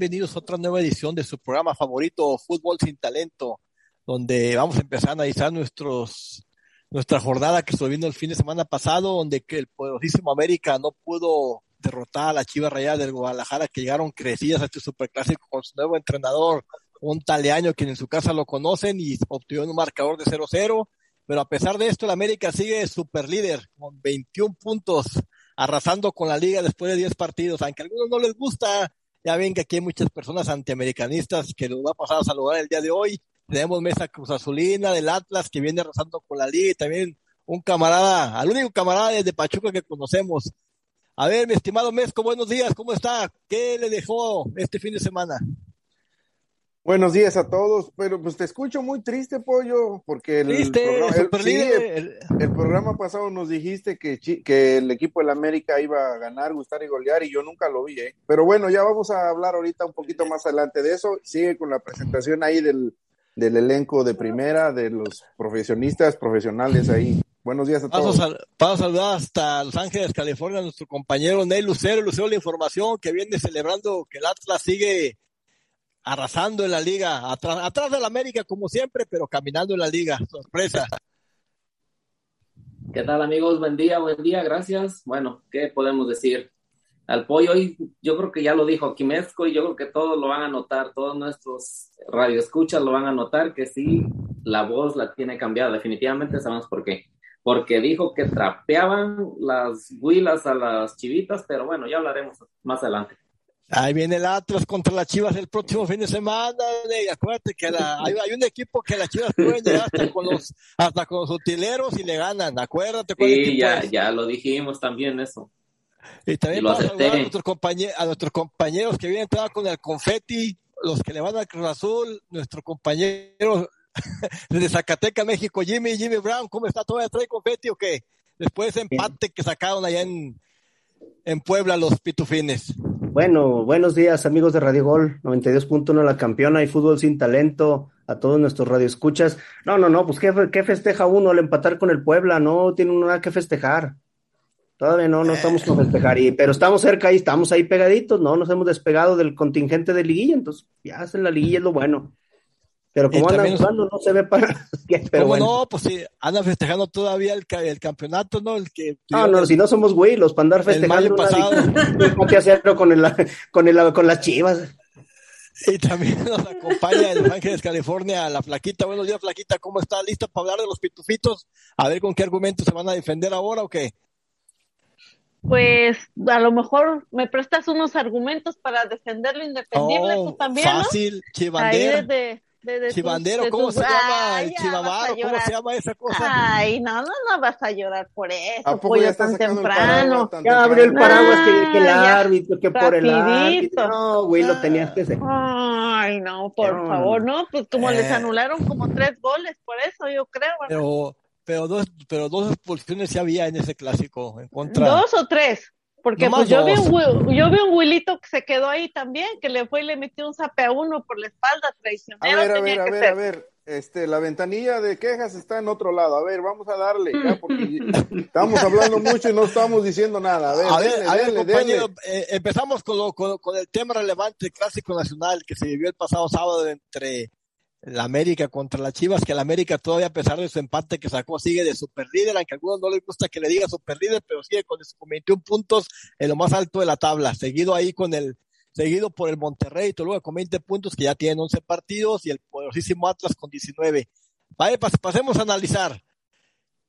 Bienvenidos a otra nueva edición de su programa favorito, Fútbol sin Talento, donde vamos a empezar a analizar nuestros, nuestra jornada que viendo el fin de semana pasado, donde el poderosísimo América no pudo derrotar a la Chiva Rayada del Guadalajara, que llegaron crecidas a este superclásico con su nuevo entrenador, un taleaño quien en su casa lo conocen y obtuvieron un marcador de 0-0, pero a pesar de esto el América sigue super líder con 21 puntos arrasando con la liga después de 10 partidos, aunque a algunos no les gusta, ya ven que aquí hay muchas personas antiamericanistas que nos va a pasar a saludar el día de hoy. Tenemos Mesa Cruz Azulina del Atlas que viene arrasando con la liga y también un camarada, al único camarada de Pachuca que conocemos. A ver, mi estimado Mesco, buenos días, ¿cómo está? ¿Qué le dejó este fin de semana? Buenos días a todos, pero pues te escucho muy triste, Pollo, porque el, programa, pasado nos dijiste que, que el equipo del América iba a ganar, gustar y golear y yo nunca lo vi, ¿eh? Pero bueno, ya vamos a hablar ahorita un poquito más adelante de eso. Sigue con la presentación ahí del, del elenco de primera, de los profesionistas, profesionales ahí. Buenos días a todos. Paso a saludar hasta Los Ángeles, California, nuestro compañero Ney Lucero. Lucero, la información que viene celebrando que el Atlas sigue arrasando en la liga, atrás, atrás de la América como siempre, pero caminando en la liga. Sorpresa. ¿Qué tal amigos? Buen día, buen día, gracias. Bueno, ¿qué podemos decir? Al pollo hoy, yo creo que ya lo dijo Quimesco y yo creo que todos lo van a notar, todos nuestros radioescuchas lo van a notar que sí, la voz la tiene cambiada, definitivamente sabemos por qué. Porque dijo que trapeaban las huilas a las chivitas, pero bueno, ya hablaremos más adelante. Ahí viene el Atlas contra las Chivas el próximo fin de semana. Y acuérdate que hay, un equipo que las Chivas pueden llegar hasta con los, hasta con los utileros y le ganan. Acuérdate. Sí, ya, ya lo dijimos también eso. Y también vamos a saludar a nuestros, compañeros, a nuestros compañeros que vienen toda con el confeti, los que le van al Cruz Azul, nuestro compañero de Zacatecas, México, Jimmy, Jimmy Brown, ¿cómo está? ¿Todavía trae confeti o qué? Después de ese empate que sacaron allá en, en Puebla los pitufines. Bueno, buenos días amigos de Radio Gol 92.1 La Campeona y Fútbol Sin Talento, a todos nuestros radioescuchas. No, no, no, pues ¿qué, ¿qué, festeja uno al empatar con el Puebla? No tiene nada que festejar. Todavía no, no estamos con festejar, y, pero estamos cerca y estamos ahí pegaditos, ¿no? Nos hemos despegado del contingente de liguilla, entonces ya hacen la liguilla es lo bueno. Pero como andan jugando, no se ve para. Pero ¿Cómo no? Pues sí, andan festejando todavía el, el campeonato, ¿no? El que no, no, si no somos güey, los para andar festejando. El pasado. que hacerlo con, el, con, el, con las chivas. Y también nos acompaña en Los Ángeles, California, la Flaquita. Buenos días, Flaquita. ¿Cómo está? ¿Lista para hablar de los pitufitos? A ver con qué argumentos se van a defender ahora o qué. Pues a lo mejor me prestas unos argumentos para defender lo independible, oh, también. Fácil, ¿no? Ahí desde, Chivandero, ¿cómo se llama? Chivamaro, ¿cómo se llama esa cosa? Ay, no, no, no vas a llorar por eso. ¿A poco ya tan temprano? ya abrió el paraguas que, el árbitro, que por el árbitro. No, güey, lo tenías que hacer. Ay, no, por favor, no, pues como les eh. anularon como tres goles, por eso yo creo. Pero, pero dos, pero dos expulsiones sí había en ese clásico en contra. Dos o tres. Porque pues yo vi, un, yo vi un Wilito que se quedó ahí también, que le fue y le metió un zape a uno por la espalda traicionero. A ver, a ver, a ver, a ver. Este, la ventanilla de quejas está en otro lado. A ver, vamos a darle, ya, porque estamos hablando mucho y no estamos diciendo nada. A ver, a ver, compañero, eh, empezamos con, lo, con, con, el tema relevante, clásico nacional, que se vivió el pasado sábado entre la América contra las Chivas, que la América todavía a pesar de su empate que sacó sigue de super líder, aunque a algunos no les gusta que le diga super líder, pero sigue con, 21 puntos en lo más alto de la tabla, seguido ahí con el, seguido por el Monterrey, Toluca con 20 puntos que ya tienen 11 partidos y el poderosísimo Atlas con 19. Vale, pasemos a analizar.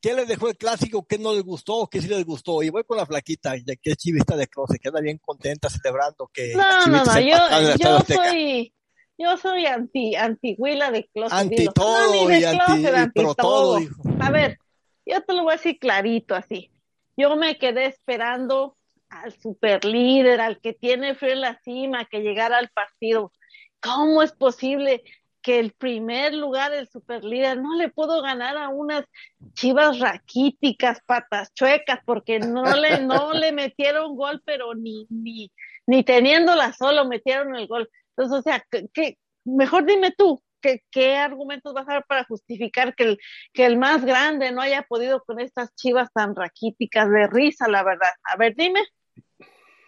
¿Qué les dejó el clásico? ¿Qué no les gustó? ¿Qué sí les gustó? Y voy con la flaquita, ya que es chivista de Close, que anda bien contenta celebrando que. No, no, no, yo, yo soy, yo soy anti, anti Huila de closet. Anti todo y anti, todo. A ver, yo te lo voy a decir clarito así. Yo me quedé esperando al super líder, al que tiene frío en la cima, que llegara al partido. ¿Cómo es posible que el primer lugar, el super líder, no le pudo ganar a unas chivas raquíticas, patas chuecas, porque no le, no le metieron gol, pero ni, ni, ni teniéndola solo metieron el gol. Entonces, o sea, que, mejor dime tú, ¿qué, ¿qué argumentos vas a dar para justificar que el, que el más grande no haya podido con estas chivas tan raquíticas de risa, la verdad? A ver, dime.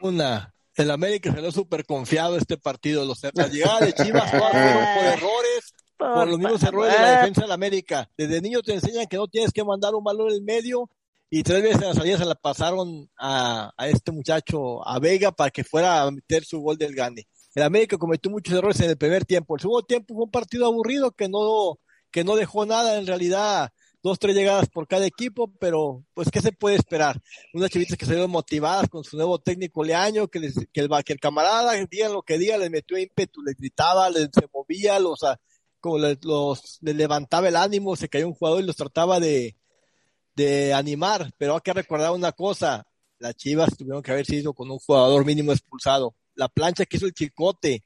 Una, El América salió súper confiado este partido. Los, la llegada de Chivas por errores, por los mismos errores de la defensa del América. Desde niño te enseñan que no tienes que mandar un balón en el medio y tres veces en la salida se la pasaron a, a, este muchacho, a Vega, para que fuera a meter su gol del Gane. El América cometió muchos errores en el primer tiempo. El segundo tiempo fue un partido aburrido que no, que no dejó nada en realidad dos, tres llegadas por cada equipo, pero pues ¿qué se puede esperar? Unas chivitas que salieron motivadas con su nuevo técnico Leaño, que, les, que, el, camarada, digan lo que diga, les metió ímpetu, les gritaba, les movía, los, como les, los, levantaba el ánimo, se cayó un jugador y los trataba de, de animar, pero hay que recordar una cosa, las Chivas tuvieron que haber sido con un jugador mínimo expulsado. La plancha que hizo el Chicote,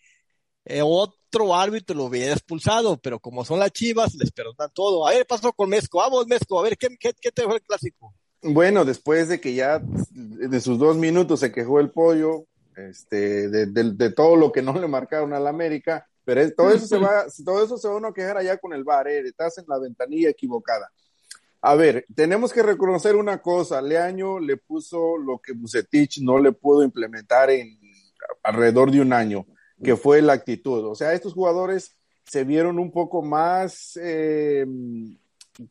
eh, otro árbitro lo hubiera expulsado, pero como son las chivas, les perdonan todo. A ver, pasó con Mesco, vamos Mesco, a ver, ¿qué, qué, qué te dejó el clásico? Bueno, después de que ya de sus dos minutos se quejó el pollo, este, de, de, de todo lo que no le marcaron al América, pero es, todo eso se va, todo eso se va a quejar allá con el bar, eh, estás en la ventanilla equivocada. A ver, tenemos que reconocer una cosa, Leaño le puso lo que Bucetich no le pudo implementar en alrededor de un año que fue la actitud. O sea, estos jugadores se vieron un poco más, eh,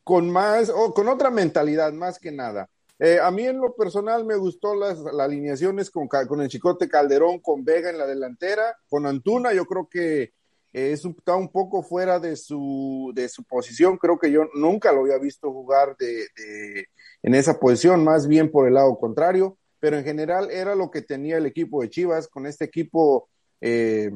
con más, o con otra mentalidad, más que nada. Eh, a mí en lo personal me gustó las, las alineaciones con, con, el Chicote Calderón, con Vega en la delantera, con Antuna, yo creo que es, está un poco fuera de su, de su posición, creo que yo nunca lo había visto jugar de, de, en esa posición, más bien por el lado contrario, pero en general era lo que tenía el equipo de Chivas, con este equipo eh,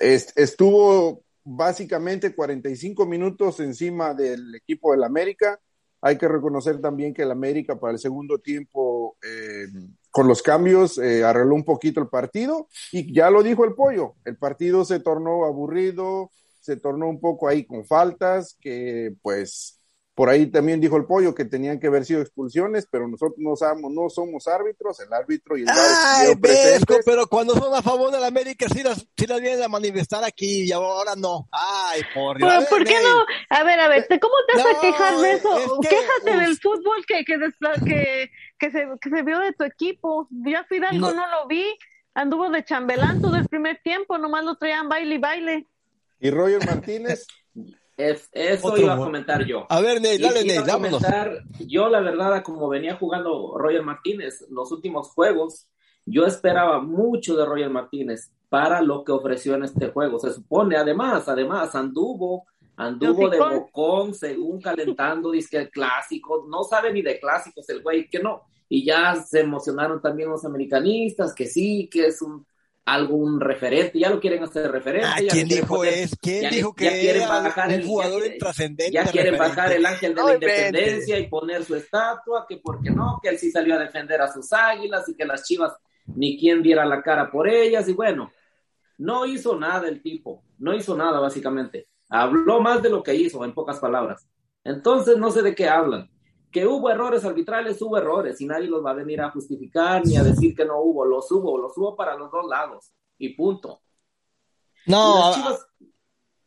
est estuvo básicamente 45 minutos encima del equipo del América. Hay que reconocer también que el América para el segundo tiempo, eh, con los cambios, eh, arregló un poquito el partido y ya lo dijo el pollo, el partido se tornó aburrido, se tornó un poco ahí con faltas que pues por ahí también dijo el pollo que tenían que haber sido expulsiones, pero nosotros no somos, no somos árbitros, el árbitro y el Ay, Vesco, pero cuando son a favor de la América sí las, sí las vienen a manifestar aquí y ahora no. Ay, por Dios. ¿Por, ¿por qué no? A ver, a ver, ¿cómo te vas no, a quejar de eso? Es que, Quéjate uf. del fútbol que, que, que, que, se, que se vio de tu equipo. Ya Fidalgo no. no lo vi, anduvo de chambelán todo el primer tiempo, nomás lo traían baile y baile. ¿Y Roger Martínez? Es, eso Otro iba a comentar yo. A ver, Ney, dale, Ney, comentar, Yo, la verdad, como venía jugando Roger Martínez los últimos juegos, yo esperaba mucho de Roger Martínez para lo que ofreció en este juego. Se supone, además, además, anduvo, anduvo de bocón, según calentando, dice el clásico, no sabe ni de clásicos el güey, que no. Y ya se emocionaron también los americanistas, que sí, que es un algún referente, ya lo quieren hacer referente. Ah, ¿Quién dijo poner, es? ¿Quién ya, dijo que ya quieren era bajar un el jugador intrascendente? Ya quieren referente. bajar el ángel de la independencia y poner su estatua, que porque no, que él sí salió a defender a sus águilas y que las chivas ni quien diera la cara por ellas y bueno, no hizo nada el tipo, no hizo nada básicamente. Habló más de lo que hizo, en pocas palabras. Entonces no sé de qué hablan que hubo errores arbitrales, hubo errores, y nadie los va a venir a justificar ni a decir que no hubo, los hubo, los hubo para los dos lados, y punto. No, a, chivas,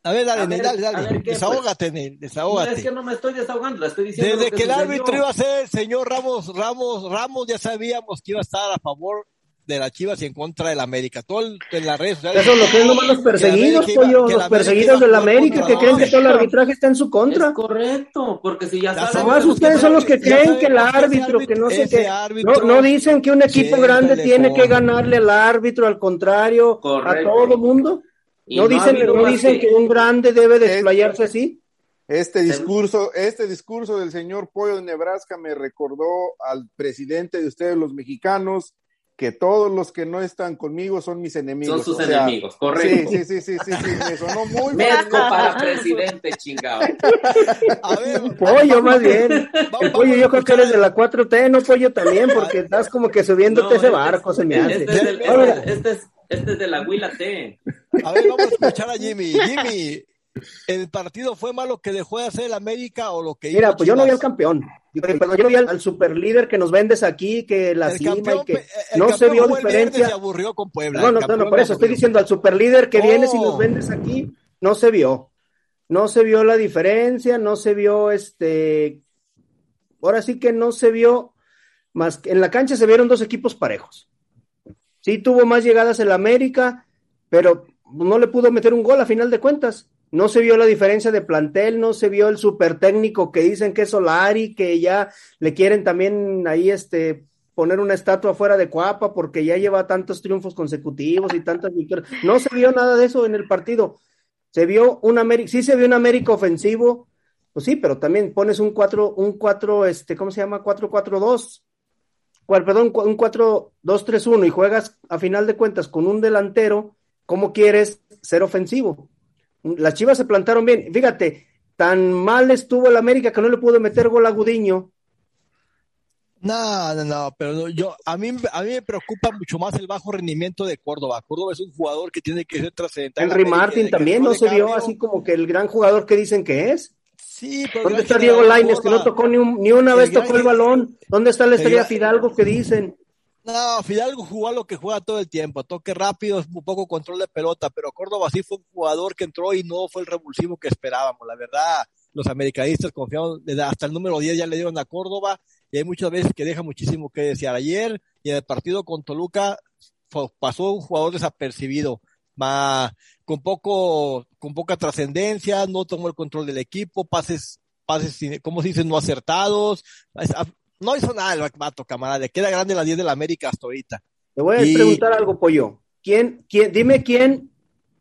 a, ver, dale, a ver, dale, dale, ver, desahógate, pues, desahógate. No, es que no me estoy desahogando, le estoy diciendo. Desde que, que el árbitro iba a ser el señor Ramos, Ramos, Ramos, ya sabíamos que iba a estar a favor de las Chivas y en contra del América. Todo el, en las redes sociales. Eso lo creen nomás los perseguidos, pollo, los perseguidos del América, que creen que todo el arbitraje está en su contra. Es correcto, porque si ya, ya saben. Nomás ustedes son los que creen que el árbitro, que no sé qué. No, no dicen que un equipo grande tiene que ganarle al árbitro, al contrario, correcto. a todo mundo. No, no dicen, no dicen que... que un grande debe desplayarse así. Este discurso, este discurso del señor Pollo de Nebraska me recordó al presidente de ustedes, los mexicanos, que todos los que no están conmigo son mis enemigos. Son sus o sea, enemigos, correcto. Sí, sí, sí, sí, sí, me sonó muy Mezco para presidente, chingado. A ver, pollo más bien. El pollo yo creo que eres de la 4T, no pollo también, porque estás como que subiéndote no, ese barco, se me hace. Este es, el, este, este, es, este es de la Huila T. A ver, vamos a escuchar a Jimmy. Jimmy, ¿el partido fue malo que dejó de hacer el América o lo que Mira, pues yo no vi al campeón. Pero yo vi al, al superlíder que nos vendes aquí, que la el cima campeón, y que no se vio diferencia. Se aburrió con Puebla. No, no, no, no por eso estoy diciendo al superlíder que oh. vienes y nos vendes aquí, no se vio. No se vio la diferencia, no se vio este. Ahora sí que no se vio más en la cancha se vieron dos equipos parejos. Sí tuvo más llegadas el América, pero no le pudo meter un gol a final de cuentas. No se vio la diferencia de plantel, no se vio el super técnico que dicen que es Solari, que ya le quieren también ahí este poner una estatua fuera de Cuapa porque ya lleva tantos triunfos consecutivos y tantas victorias. No se vio nada de eso en el partido. Se vio un América, sí se vio un América ofensivo, pues sí, pero también pones un 4, un 4, este, ¿cómo se llama? 4-4-2. Perdón, un 4-2-3-1 y juegas a final de cuentas con un delantero, ¿cómo quieres ser ofensivo? Las Chivas se plantaron bien. Fíjate, tan mal estuvo el América que no le pudo meter gol a Gudiño no, no, no, pero yo, a mí, a mí me preocupa mucho más el bajo rendimiento de Córdoba. Córdoba es un jugador que tiene que ser trascendental. Henry Martin también no se vio así como que el gran jugador que dicen que es. Sí, pero ¿Dónde está Diego Laines que no tocó ni, ni una vez tocó el balón? ¿Dónde está la estrella Fidalgo que dicen? No, Fidalgo jugó lo que juega todo el tiempo, toque rápido, un poco control de pelota, pero Córdoba sí fue un jugador que entró y no fue el revulsivo que esperábamos, la verdad. Los americanistas confiaron, hasta el número 10 ya le dieron a Córdoba y hay muchas veces que deja muchísimo que desear. Ayer y en el partido con Toluca pasó un jugador desapercibido, con poco, con poca trascendencia, no tomó el control del equipo, pases, pases, como se dice, no acertados, no hizo nada el vato, camarada, le queda grande la 10 de la América hasta ahorita. Te voy a preguntar algo, Pollo. ¿Quién, quién, dime quién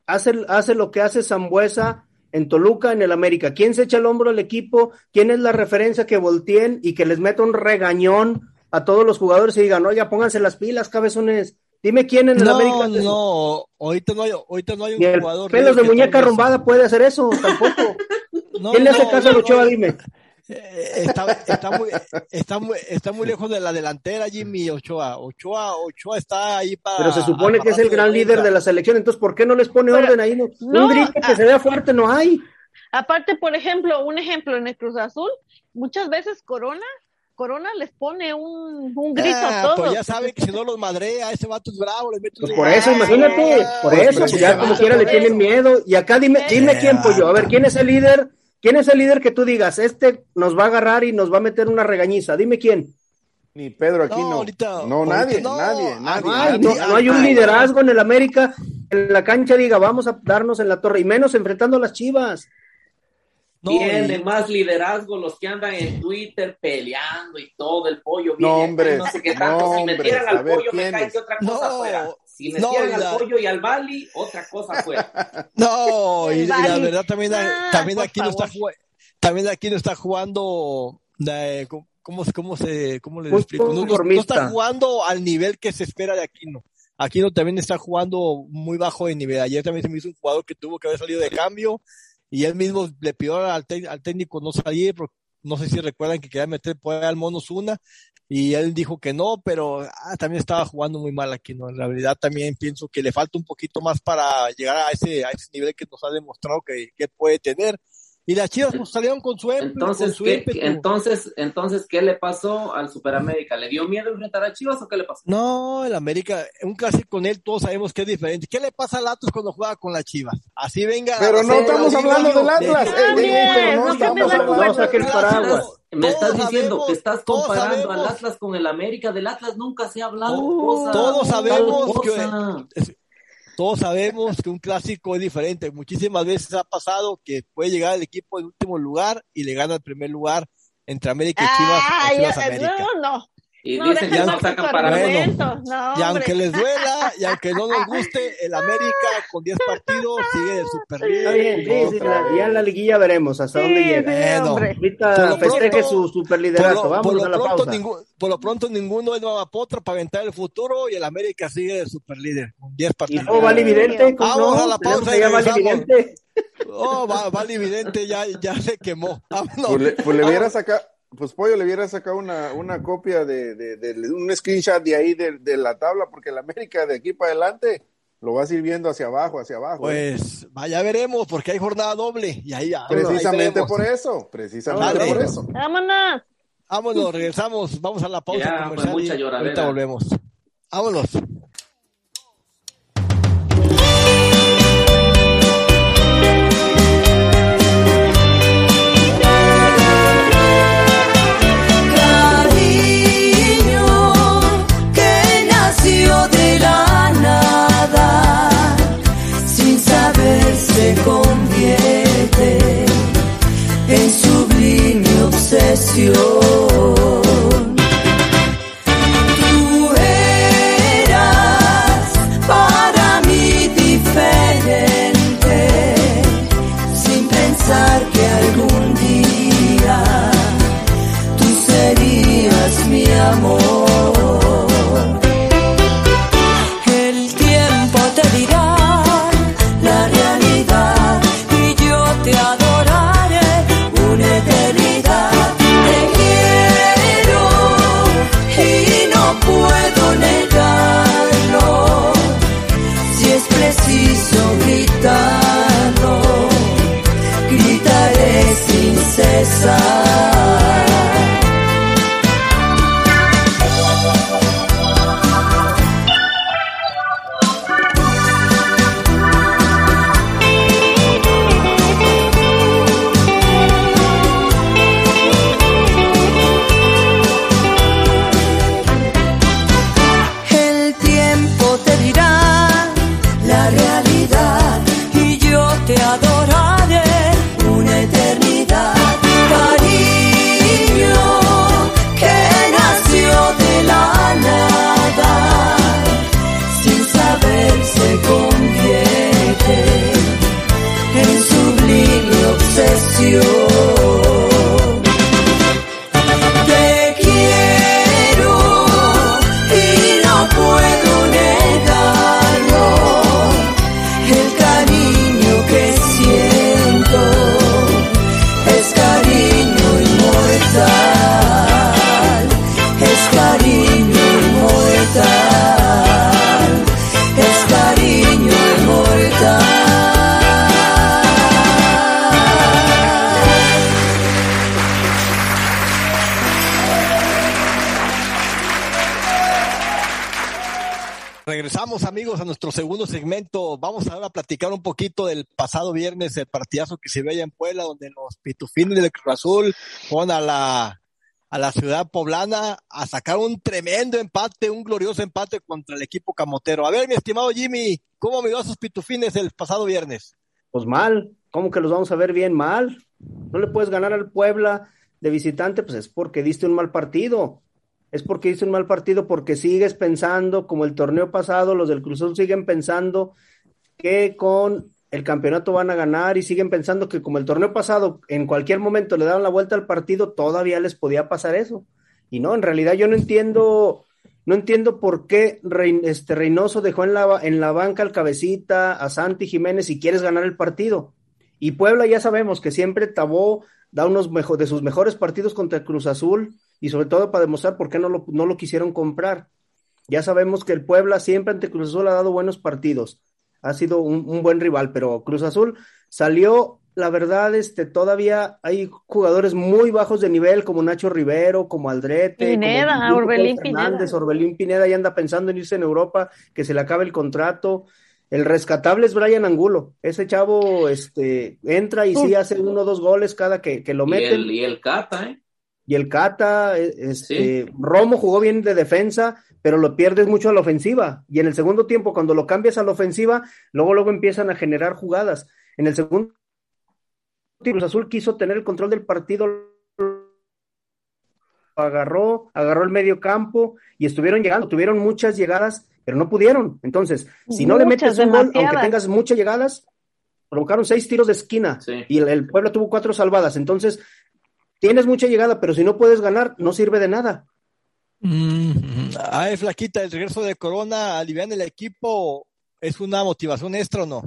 hace, hace lo que hace Zambuesa en Toluca, en el América. ¿Quién se echa el hombro al equipo? ¿Quién es la referencia que volteen y que les meta un regañón a todos los jugadores y digan, oye, pónganse las pilas, cabezones? Dime quién en el América. No, no, ahorita no hay, ahorita no hay un el jugador. Pelos de muñeca arrumbada puede hacer eso, tampoco. ¿Quién le hace caso a Ochoa? Dime. Está, está, muy, está, muy, está muy lejos de la delantera Jimmy Ochoa. Ochoa, Ochoa está ahí para. Pero se supone que es el gran líder de la selección, entonces ¿por qué no les pone orden ahí? No, un grito que ah, se vea fuerte no hay. Aparte, por ejemplo, un ejemplo en el Cruz Azul, muchas veces Corona Corona les pone un, un grito a todos. Pues ya saben que si no los madrea, ese vato es bravo, les mete pues por eso, imagínate, por eso, pues ya como quiera le tienen miedo. Y acá dime, dime quién, pollo, a ver, ¿quién es el líder ¿Quién es el líder que tú digas, este nos va a agarrar y nos va a meter una regañiza? Dime quién. Ni Pedro aquí no. no, nadie, nadie, nadie, no, hay un liderazgo en el América en la cancha diga, vamos a darnos en la torre, y menos enfrentando a las chivas. Tiene más liderazgo los que andan en Twitter peleando y todo el pollo. no, hombre. No sé qué tanto. si metieran al pollo, me cae que otra cosa fuera. Si metieran al pollo y al Bali, otra cosa fuera. No, y, la verdad también, también aquí no está también aquí no está jugando. Eh, ¿Cómo, cómo, se, cómo les explico? No, no, está jugando al nivel que se espera de Aquino. Aquino también está jugando muy bajo de nivel. Ayer también se me hizo un jugador que tuvo que haber salido de cambio y él mismo le pidió al, al técnico no salir, porque no sé si recuerdan que quería meter por al Monos una, y él dijo que no, pero ah, también estaba jugando muy mal aquí, ¿no? En realidad también pienso que le falta un poquito más para llegar a ese, a ese nivel que nos ha demostrado que, que puede tener. Y las Chivas pues, salieron con su, entonces, con entonces, entonces, ¿qué le pasó al Superamérica? ¿Le dio miedo enfrentar a Chivas o qué le pasó? No, el América, un clásico con él, todos sabemos que es diferente. ¿Qué le pasa al Atlas cuando juega con las Chivas? Así venga. Pero no estamos hablando del Atlas. no estamos hablando Me estás diciendo que estás comparando al Atlas con el América. Del Atlas nunca se ha hablado. todos sabemos que todos sabemos que un clásico es diferente. Muchísimas veces ha pasado que puede llegar el equipo en último lugar y le gana el primer lugar entre América y Chivas. Ah, Chivas América. No, no. Y dicen que no sacan para bueno, Y aunque les duela, y aunque no nos guste, el América con 10 partidos sigue de super líder. Sí, sí, ya en la liguilla veremos hasta dónde llega. Bueno, ahorita festeje su super liderato. Vamos a la pausa. por lo pronto, ninguno es nueva potra para aventar el futuro y el América sigue de super líder con 10 partidos. ¿Y no, Vale Vidente? Vamos a la pausa. Ya vale Vidente. Oh, Vale Vidente ya, ya se quemó. Pues le, pues le hubiera sacado pues Pollo le hubiera sacado una, una copia de, de, un screenshot de ahí de, la tabla, porque el América de aquí para adelante lo va sirviendo hacia abajo, hacia abajo. ¿eh? Pues vaya veremos, porque hay jornada doble y ahí ya. Precisamente por eso, precisamente por eso. Vámonos. Vámonos, regresamos, vamos a la pausa ya, comercial mucha ahorita volvemos. Vámonos. se convierte en sublime obsesión. casa. Regresamos amigos a nuestro segundo segmento. Vamos ahora a platicar un poquito del pasado viernes, el partidazo que se ve allá en Puebla, donde los pitufines del Cruz Azul fueron a la, a la ciudad poblana a sacar un tremendo empate, un glorioso empate contra el equipo camotero. A ver, mi estimado Jimmy, ¿cómo miró a sus pitufines el pasado viernes? Pues mal, ¿cómo que los vamos a ver bien mal? No le puedes ganar al Puebla de visitante, pues es porque diste un mal partido. Es porque diste un mal partido porque sigues pensando, como el torneo pasado, los del Cruz Azul siguen pensando que con el campeonato van a ganar y siguen pensando que como el torneo pasado en cualquier momento le daban la vuelta al partido, todavía les podía pasar eso. Y no, en realidad yo no entiendo, no entiendo por qué este Reynoso dejó en la, en la banca al cabecita, a Santi Jiménez si quieres ganar el partido. Y Puebla ya sabemos que siempre Tabó da unos de sus mejores partidos contra Cruz Azul y sobre todo para demostrar por qué no lo, no lo quisieron comprar. Ya sabemos que el Puebla siempre ante Cruz Azul ha dado buenos partidos. Ha sido un, un buen rival, pero Cruz Azul salió, la verdad, este, todavía hay jugadores muy bajos de nivel como Nacho Rivero, como Aldrete, Pineda, como Orbelín Fernández, Pineda. Orbelín Pineda ya anda pensando en irse en Europa, que se le acabe el contrato. El rescatable es Brian Angulo. Ese chavo este, entra y sí hace uno o dos goles cada que, que lo Y meten. el, y el Cata, ¿eh? Y el Cata, eh, este, Romo jugó bien de defensa, pero lo pierdes mucho a la ofensiva. Y en el segundo tiempo, cuando lo cambias a la ofensiva, luego, luego empiezan a generar jugadas. En el segundo tiempo, Cruz Azul quiso tener el control del partido, agarró, agarró el medio campo y estuvieron llegando, tuvieron muchas llegadas, pero no pudieron. Entonces, si no le metes un gol, aunque tengas muchas llegadas, provocaron seis tiros de esquina Sí. y el, el Puebla tuvo cuatro salvadas. Entonces, tienes mucha llegada, pero si no puedes ganar, no sirve de nada. Mm, ay, Flaquita, el regreso de Corona alivian el equipo, ¿es una motivación extra o no?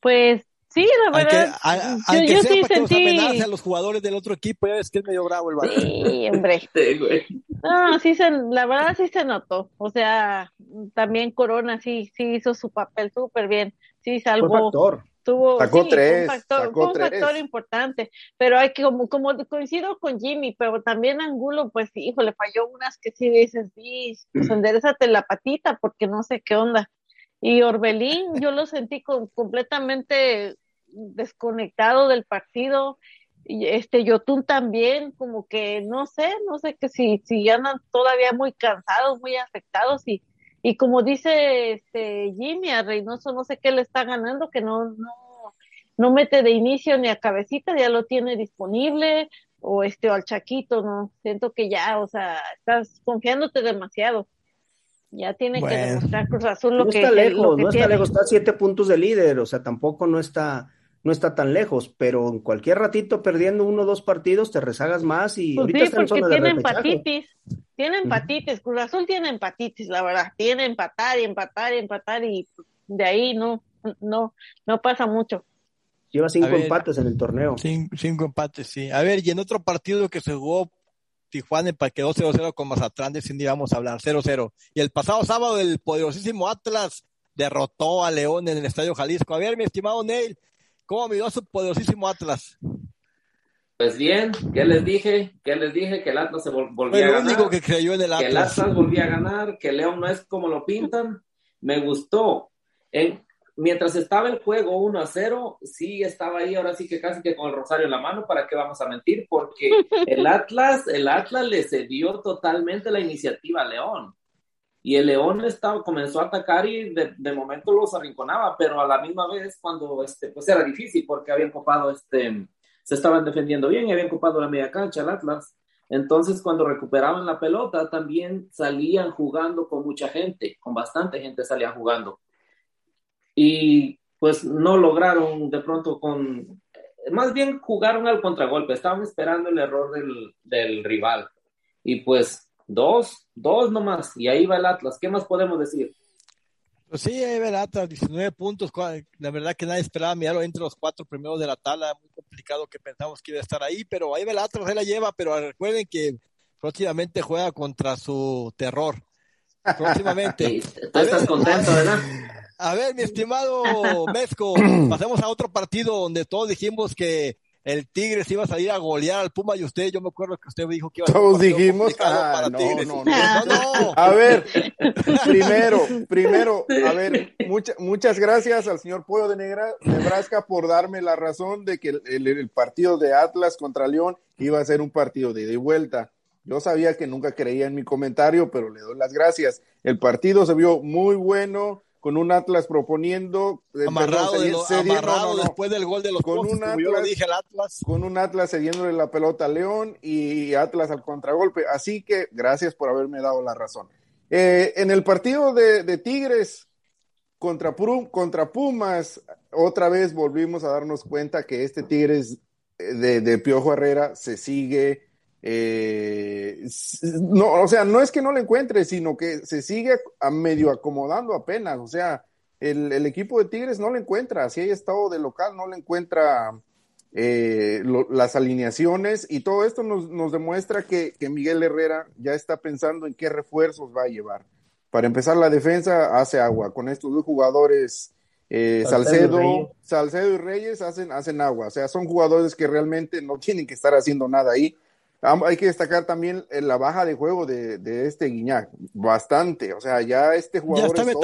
Pues sí, la Aunque, verdad. a- yo aunque yo sea sí para que los sentí. amenace a los jugadores del otro equipo, ya ves que es medio bravo el vato. Sí, hombre. Sí, güey. No, sí se, la verdad sí se notó. O sea, también Corona sí, sí hizo su papel súper bien. Sí Fue salvó, factor. Tuvo, Sacó sí, tres, fue un factor, sacó fue un tres. factor importante. Pero hay que, como, como coincido con Jimmy, pero también Angulo, pues hijo, le falló unas que sí dices, sí, pues enderezate la patita porque no sé qué onda. Y Orbelín, yo lo sentí con- completamente desconectado del partido. Y este Yotun también, como que no sé, no sé que si, si andan todavía muy cansados, muy afectados y, y como dice este Jimmy a Reynoso, no sé qué le está ganando, que no, no, no mete de inicio ni a cabecita, ya lo tiene disponible, o este, o al Chaquito, no, siento que ya, o sea, estás confiándote demasiado. Ya tiene que demostrar Cruz Azul lo No que, está que- lejos, lo que no está lejos, está a siete puntos de líder, o sea, tampoco no está, no está tan lejos, pero en cualquier ratito perdiendo uno o dos partidos te rezagas más y Pues ahorita sí, está en porque zona de tiene repechaje. empatitis. Tiene empatitis. Cruz Azul tiene empatitis, la verdad. Tiene empatar y empatar y empatar y de ahí no, no, no pasa mucho. Lleva cinco ver. empates en el torneo. Cinco, cinco empates, sí. A ver, y en otro partido que se jugó Tijuana quedó 0-0 con Mazatlán, de ni vamos a hablar, 0-0. Y el pasado sábado el poderosísimo Atlas derrotó a León en el Estadio Jalisco. A ver, mi estimado Neil, ¿cómo miró su poderosísimo Atlas? Pues bien, ¿qué les dije? ¿Qué les dije? Que el Atlas se vol- volvía a el ganar. único que creyó en el que el Atlas. Atlas volvía a ganar, que León no es como lo pintan. Me gustó. En, mientras estaba el juego 1 a 0, sí estaba ahí, ahora sí que casi que con el rosario en la mano, ¿para qué vamos a mentir? Porque el Atlas, el Atlas le cedió totalmente la iniciativa a León. Y el León estaba, comenzó a atacar y de, de momento los arrinconaba, pero a la misma vez cuando este, pues era difícil porque habían copado este, se estaban defendiendo bien y habían copado la media cancha el Atlas. Entonces, cuando recuperaban la pelota, también salían jugando con mucha gente, con bastante gente salían jugando. Y pues no lograron de pronto con, más bien jugaron al contragolpe, estaban esperando el error del, del rival. Y pues dos, dos nomás, y ahí va el Atlas. ¿Qué más podemos decir? Pues sí, ahí va el Atlas, 19 puntos. La verdad que nadie esperaba mirarlo entre los cuatro primeros de la tabla. Muy complicado que pensamos que iba a estar ahí, pero ahí va el Atlas, ahí la lleva. Pero recuerden que próximamente juega contra su terror. Próximamente. Sí, tú estás contento, ¿verdad? A ver, mi estimado Mezco, pasemos a otro partido donde todos dijimos que el Tigres iba a salir a golear al Puma y usted, yo me acuerdo que usted dijo que iba a ser un Todos dijimos, ah, para no, Tigres. no, no. no, no. A ver, primero, primero, a ver, mucha- muchas gracias al señor Pollo de Negra, Nebraska por darme la razón de que el, el- el partido de Atlas contra León iba a ser un partido de ida y vuelta. Yo sabía que nunca creía en mi comentario, pero le doy las gracias. El partido se vio muy bueno, con un Atlas proponiendo, eh, Amarrado, perdón, de cedi- lo- cediendo- amarrado no, no, no. después del gol de los Con postes, un como yo lo Atlas- dije, el Atlas. con un Atlas cediéndole la pelota a León y Atlas al contragolpe. Así que gracias por haberme dado la razón. Eh, en el partido de, de Tigres contra, contra Pumas, otra vez volvimos a darnos cuenta que este Tigres eh, de, de Piojo Herrera se sigue. Eh, no, o sea, no es que no lo encuentre, sino que se sigue a medio acomodando apenas. O sea, el, el equipo de Tigres no lo encuentra. Si hay estado de local, no lo encuentra eh, lo- las alineaciones y todo esto nos, nos demuestra que, que Miguel Herrera ya está pensando en qué refuerzos va a llevar. Para empezar, la defensa hace agua. Con estos dos jugadores, eh, Salcedo y. Salcedo y Reyes hacen, hacen agua. O sea, son jugadores que realmente no tienen que estar haciendo nada ahí. Hay que destacar también eh, la baja de juego de, de este Guiñac, bastante. O sea, ya este Ya jugador está es otro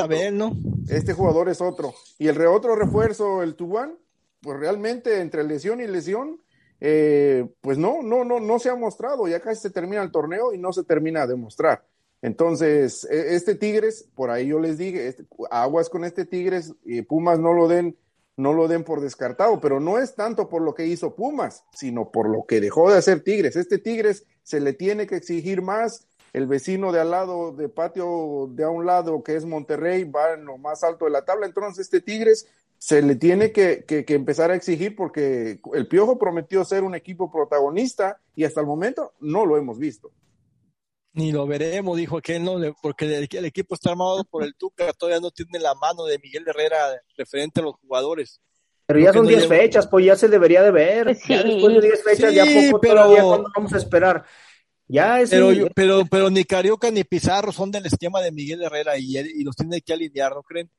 este jugador es otro. Y el re- otro refuerzo, el Tubán, pues realmente entre lesión y lesión, eh, pues no, no, no, no se ha mostrado. Ya casi se termina el torneo y no se termina de mostrar. Entonces, e- este Tigres, por ahí yo les dije, este- aguas con este Tigres, y Pumas no lo den, no lo den por descartado, pero no es tanto por lo que hizo Pumas, sino por lo que dejó de hacer Tigres. Este Tigres se le tiene que exigir más. El vecino de al lado, de patio de a un lado, que es Monterrey, va en lo más alto de la tabla. Entonces, este Tigres se le tiene que, que- que empezar a exigir porque el Piojo prometió ser un equipo protagonista y hasta el momento no lo hemos visto. Ni lo veremos, dijo aquel, ¿no? Le- Porque el, el equipo está armado por el Tuca, todavía no tiene la mano de Miguel Herrera referente a los jugadores. Pero ya son no 10 lleva- fechas, pues ya se debería de ver. Pues Ya sí. después de 10 fechas, ya Sí, poco pero- todavía vamos a esperar. Ya es Pero, pero, pero ni Carioca ni Pizarro son del esquema de Miguel Herrera y, él- y los tiene que alinear, ¿no creen?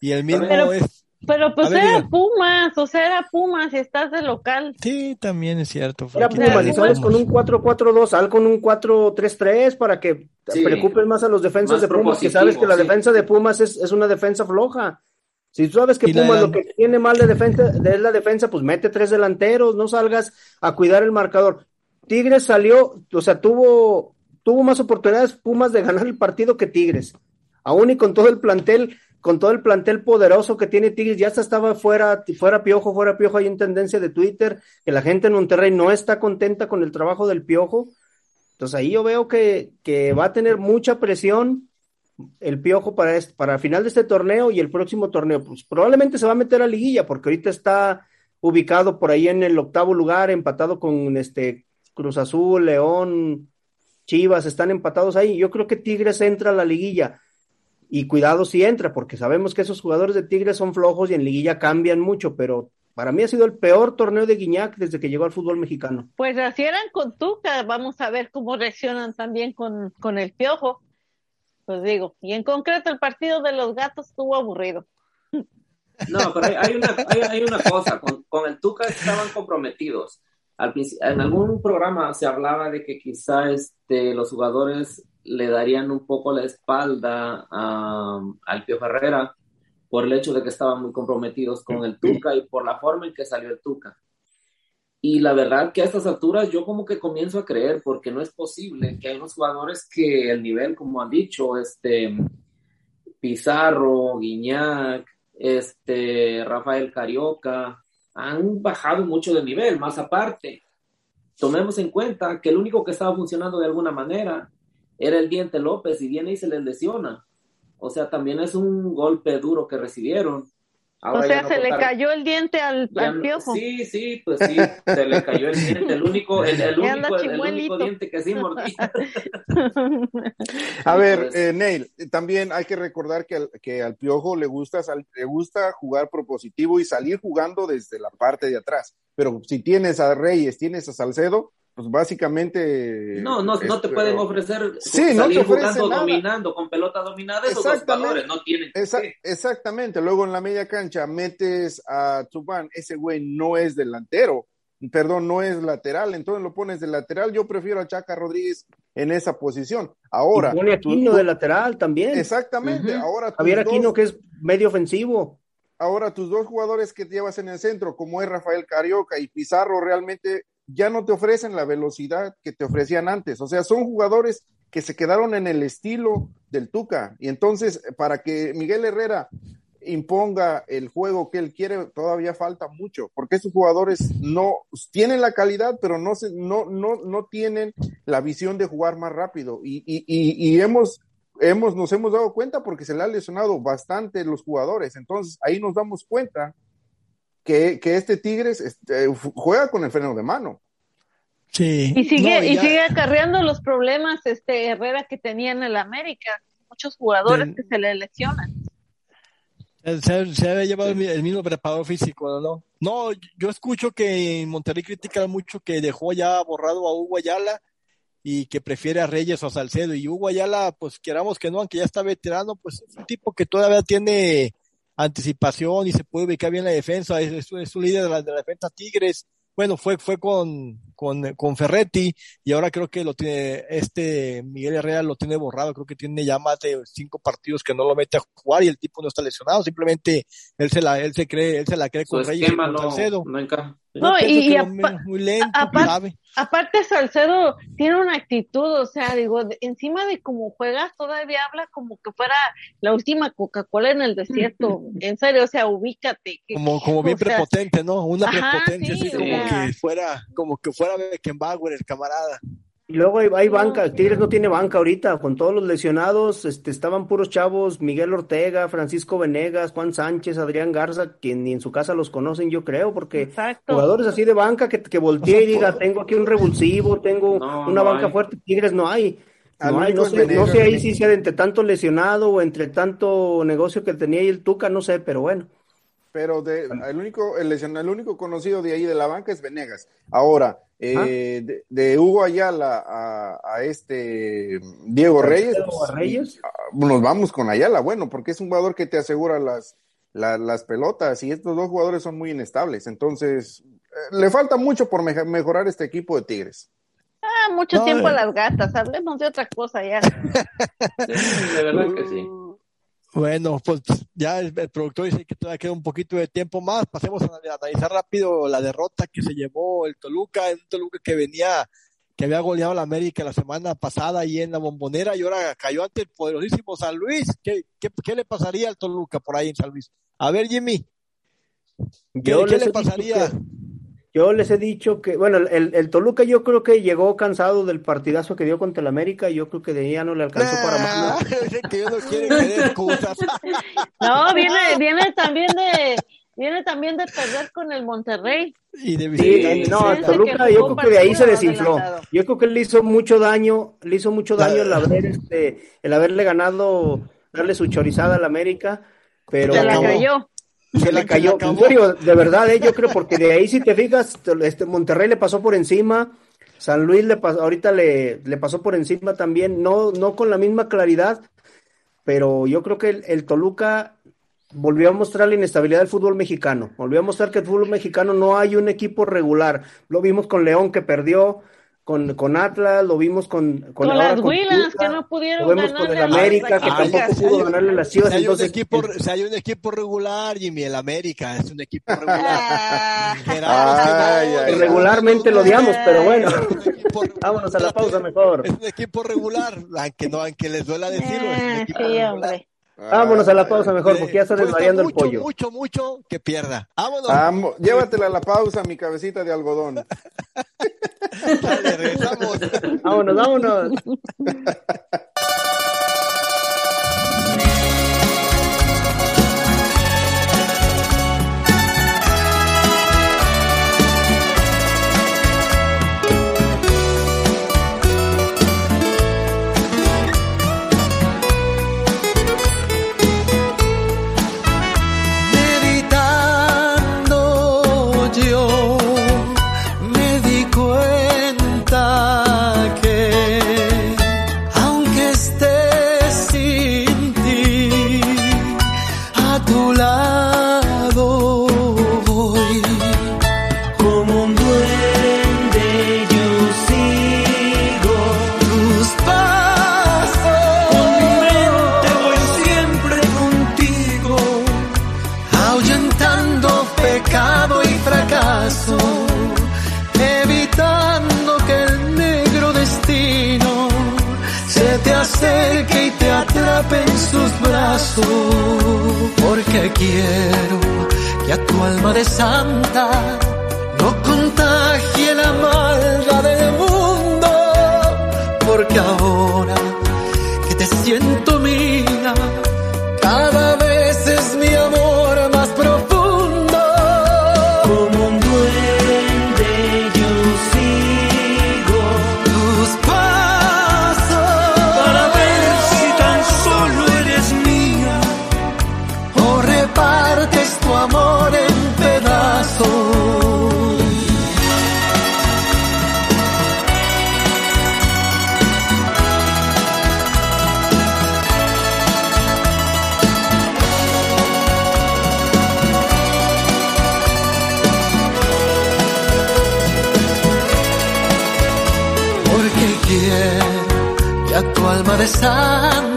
Y el mismo Pero- es... Pero pues ver, era diga. Pumas, o sea, era Pumas y estás de local. Sí, también es cierto. Era Pumas, y sales con un 4-4-2, sal con un 4-3-3 para que Sí. preocupen más a los defensas Más de Pumas, que sabes que la sí. defensa de Pumas es, es una defensa floja. Si tú sabes que Pumas lo que tiene mal de defensa de la defensa, pues mete tres delanteros, no salgas a cuidar el marcador. Tigres salió, o sea, tuvo, tuvo más oportunidades Pumas de ganar el partido que Tigres. Aún y con todo el plantel, con todo el plantel poderoso que tiene Tigres, ya hasta estaba fuera, fuera Piojo, fuera Piojo, hay en tendencia de Twitter, que la gente en Monterrey no está contenta con el trabajo del Piojo. Entonces ahí yo veo que, que va a tener mucha presión el Piojo para, este, para el final de este torneo y el próximo torneo. Pues probablemente se va a meter a liguilla, porque ahorita está ubicado por ahí en el octavo lugar, empatado con este Cruz Azul, León, Chivas, están empatados ahí. Yo creo que Tigres entra a la liguilla. Y cuidado si entra, porque sabemos que esos jugadores de Tigres son flojos y en liguilla cambian mucho, pero para mí ha sido el peor torneo de Guiñac desde que llegó al fútbol mexicano. Pues así eran con Tuca, vamos a ver cómo reaccionan también con, con el piojo. Pues digo, y en concreto el partido de los gatos estuvo aburrido. No, pero hay, hay una, hay, hay una cosa, con, con el Tuca estaban comprometidos. Al en algún programa se hablaba de que quizá este, los jugadores le darían un poco la espalda al Pío Herrera por el hecho de que estaban muy comprometidos con el Tuca y por la forma en que salió el Tuca. Y la verdad que a estas alturas yo como que comienzo a creer, porque no es posible que hay unos jugadores que el nivel, como han dicho, este Pizarro, Guiñac, este Rafael Carioca, han bajado mucho de nivel, más aparte. Tomemos en cuenta que el único que estaba funcionando de alguna manera era el Diente López y viene y se les lesiona. O sea, también es un golpe duro que recibieron. Ahora o sea, no se le cayó el diente al, ya al no- piojo. Sí, sí, pues sí, se le cayó el diente, el único, el, único, el, único chimuelito. diente que sí mordía. A ver, Pues- eh, Neil, también hay que recordar que al, que al Piojo le gusta, sal- le gusta jugar propositivo y salir jugando desde la parte de atrás. Pero si tienes a Reyes, tienes a Salcedo, pues básicamente... No, no, no te pueden ofrecer Sí, no te salir ofrecen jugando, nada. dominando, con pelota dominada, esos dos Exactamente. jugadores no tienen exactamente. Luego en la media cancha metes a Tubán, ese güey no es delantero, perdón, no es lateral, entonces lo pones de lateral. Yo prefiero a Chaca Rodríguez en esa posición. Ahora, y pone Aquino tú- de lateral también. exactamente. Ahora Javier dos- Aquino, que es medio ofensivo. Ahora, tus dos jugadores que llevas en el centro, como es Rafael Carioca y Pizarro, realmente ya no te ofrecen la velocidad que te ofrecían antes. O sea, son jugadores que se quedaron en el estilo del Tuca. Y entonces, para que Miguel Herrera imponga el juego que él quiere, todavía falta mucho, porque estos jugadores no tienen la calidad, pero no, se, no, no, no tienen la visión de jugar más rápido. Y, y, y, y hemos hemos, nos hemos dado cuenta porque se le ha lesionado bastante los jugadores. Entonces, ahí nos damos cuenta que, que este Tigres este, juega con el freno de mano. Sí. Y sigue, No, y sigue acarreando los problemas este Herrera que tenía en el América. Muchos jugadores que se le lesionan. Se, se había llevado el mismo preparador físico, ¿no? No, yo escucho que en Monterrey critican mucho que dejó ya borrado a Hugo Ayala y que prefiere a Reyes o a Salcedo. Y Hugo Ayala, pues queramos que no, aunque ya está veterano, pues es un tipo que todavía tiene anticipación y se puede ubicar bien en la defensa. Es, es, es un líder de la, de la defensa Tigres. Bueno, fue, fue con, con, con Ferretti y ahora creo que lo tiene, este Miguel Herrera lo tiene borrado. Creo que tiene ya más de cinco partidos que no lo mete a jugar y el tipo no está lesionado. Simplemente él se la, él se cree, él se la cree Su con Reyes y con no, Salcedo. no encaja. No, y- y muy lento, aparte-. Aparte Salcedo tiene una actitud, o sea, digo, de- encima de cómo juegas todavía habla como que fuera la última Coca-Cola en el desierto. En serio, o sea, ubícate. que- Como, como bien o sea, prepotente, ¿no? Una Ajá, prepotencia sí, así como sea. que fuera, como que fuera Beckenbauer, el camarada. Y luego hay, banca, Tigres no tiene banca ahorita, con todos los lesionados, este, estaban puros chavos, Miguel Ortega, Francisco Venegas, Juan Sánchez, Adrián Garza, quien ni en su casa los conocen, yo creo, porque Exacto. jugadores así de banca que, que voltee y diga, tengo aquí un revulsivo, tengo No, una no banca hay. fuerte, Tigres no hay. No, hay, sé, no sé ahí si sea de entre tanto lesionado o entre tanto negocio que tenía ahí el Tuca, no sé, pero bueno. Pero de, el único, el, el único conocido de ahí de la banca es Venegas. Ahora, eh, de, de Hugo Ayala a, a este Diego Reyes, pues, a Reyes. nos vamos con Ayala, bueno, porque es un jugador que te asegura las, la- las pelotas y estos dos jugadores son muy inestables. Entonces, eh, le falta mucho por meja- mejorar este equipo de Tigres. Ah, mucho No, tiempo a eh. las gatas, hablemos de otra cosa ya. Sí, de verdad que sí. Bueno, pues ya el, el productor dice que todavía queda un poquito de tiempo más. Pasemos a analizar rápido la derrota que se llevó el Toluca, un Toluca que venía, que había goleado a la América la semana pasada ahí en la bombonera y ahora cayó ante el poderosísimo San Luis. ¿Qué, qué, qué le pasaría al Toluca por ahí en San Luis? A ver, Jimmy, ¿qué, Yo qué les le pasaría? que- Yo les he dicho que, bueno, el, el Toluca yo creo que llegó cansado del partidazo que dio contra el América y yo creo que de ahí ya no le alcanzó para más. Ah, no excusas. No, viene, viene también de, Viene también de perder con el Monterrey. Y de Sí, eh, no, Toluca, yo creo que de ahí se desinfló. adelantado. Yo creo que le hizo mucho daño, le hizo mucho daño el haber, este, el haberle ganado, darle su chorizada al América, pero Se la acabó. Se le la- cayó. En serio, de verdad, eh, yo creo porque de ahí si te fijas, este Monterrey le pasó por encima, San Luis le pasó, ahorita le, le pasó por encima también, no, no con la misma claridad, pero yo creo que el, el Toluca volvió a mostrar la inestabilidad del fútbol mexicano, volvió a mostrar que el fútbol mexicano no hay un equipo regular. Lo vimos con León que perdió, con, con Atlas, lo vimos con, con, Con ahora las Huilas, que no pudieron lo vemos con el América, que Ah, tampoco pudo hay- ganarle a las Si Chivas, hay, un entonces equipo, si hay un equipo regular, Jimmy, el América es un equipo regular. Gerardo Ay, ay. regularmente lo odiamos, pero bueno. Un Vámonos a la pausa mejor. Es un equipo regular, aunque no, aunque les duela decirlo. es un Eh, equipo sí, regular. hombre. Vámonos a la pausa mejor, porque ya está Cuesta desvariando el mucho, pollo. Mucho, mucho que pierda. Vámonos. Vamos, llévatela a la pausa, mi cabecita de algodón. Dale, regresamos. Vámonos, vámonos. porque quiero que a tu alma de santa no contagie la maldad del mundo, porque ahora que te siento mía, cada a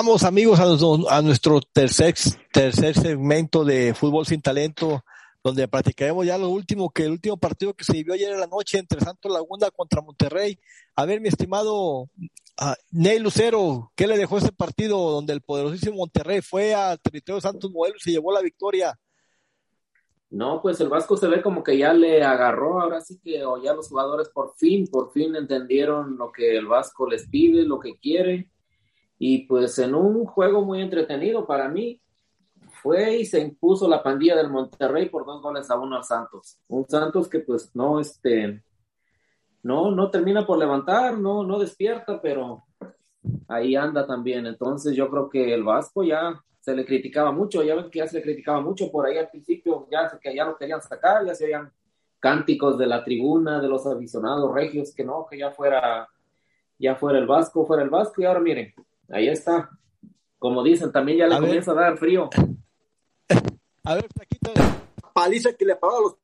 Regresamos, amigos, a nuestro, a nuestro tercer, tercer segmento de Fútbol sin Talento, donde practicaremos ya lo último, que el último partido que se vivió ayer en la noche entre Santos Laguna contra Monterrey. A ver, mi estimado ah, Ney Lucero, ¿qué le dejó ese partido donde el poderosísimo Monterrey fue al territorio de Santos Modelos y llevó la victoria? No, pues el Vasco se ve como que ya le agarró, ahora sí que o ya los jugadores por fin, por fin entendieron lo que el Vasco les pide, lo que quiere. Y pues en un juego muy entretenido para mí, fue y se impuso la pandilla del Monterrey por dos goles a uno al Santos. Un Santos que pues no, este, no, no termina por levantar, no, no despierta, pero ahí anda también. Entonces yo creo que el Vasco ya se le criticaba mucho, ya ven que ya se le criticaba mucho por ahí al principio, ya que ya lo querían sacar, ya se oían cánticos de la tribuna, de los aficionados regios, que no, que ya fuera ya fuera el Vasco, fuera el Vasco, y ahora miren, ahí está. Como dicen, también ya le comienza a dar frío. A ver, Taquito, paliza que le pagó a los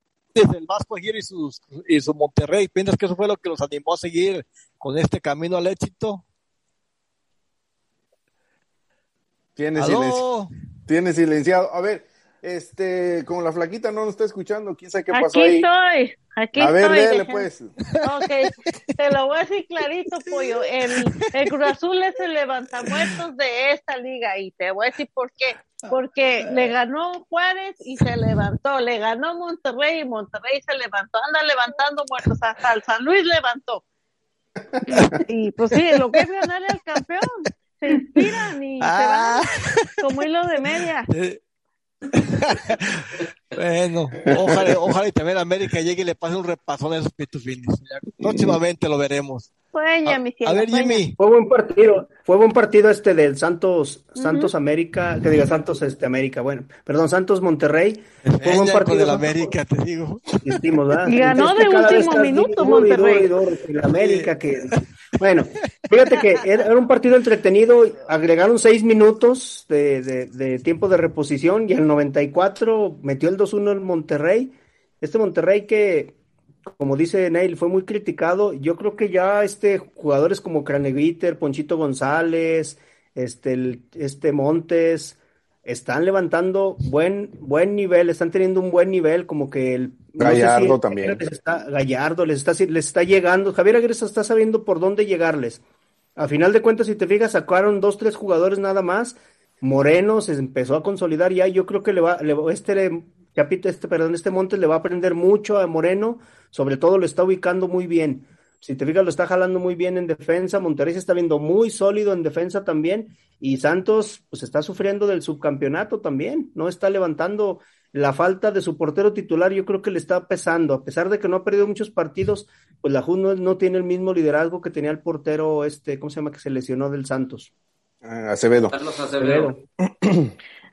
del Vasco ayer y, sus, y su Monterrey. ¿Piensas que eso fue lo que los animó a seguir con este camino al éxito? Tiene, silencio, tiene silenciado. A ver, este, como la flaquita no nos está escuchando, quién sabe qué pasó aquí Estoy, aquí a ver, léele pues. Ok, te lo voy a decir clarito, pollo. El, el Cruz Azul es el levantamuertos de esta liga y te voy a decir por qué. Porque le ganó Juárez y se levantó, le ganó Monterrey y Monterrey se levantó, anda levantando muertos, hasta el San Luis levantó. Y, pues sí, lo que es ganar al campeón, se inspiran y se van como hilo de media. Bueno, ojalá, ojalá y también América llegue y le pase un repasón a esos pitufines. Próximamente lo veremos. Mi cielo, a ver, Jimmy. Fue buen partido, fue buen partido este del Santos, Santos América, que diga Santos este América, bueno, perdón, Santos Monterrey. Fue buen partido del América, te digo. Y ganó de último minuto Monterrey. el América que bueno, fíjate que era un partido entretenido, agregaron seis minutos de, de, de tiempo de reposición y el 94 metió el 2-1 el Monterrey. Este Monterrey que como dice Neil, fue muy criticado. Yo creo que ya este jugadores como Craneviter, Ponchito González, este, este Montes, están levantando buen, buen nivel, están teniendo un buen nivel, como que el Gallardo también. Les está, Gallardo les está, les está llegando. Javier Aguirre está sabiendo por dónde llegarles. A final de cuentas, si te fijas, sacaron dos, tres jugadores nada más. Moreno se empezó a consolidar ya. Yo creo que le va, le, este este, perdón, este Montes le va a aprender mucho a Moreno, sobre todo lo está ubicando muy bien. Si te fijas, lo está jalando muy bien en defensa. Monterrey se está viendo muy sólido en defensa también. Y Santos, pues está sufriendo del subcampeonato también. No está levantando la falta de su portero titular. Yo creo que le está pesando. A pesar de que no ha perdido muchos partidos, pues la JUN no, no tiene el mismo liderazgo que tenía el portero, este, ¿cómo se llama? Que se lesionó del Santos. Ah, Acevedo. Carlos Acevedo.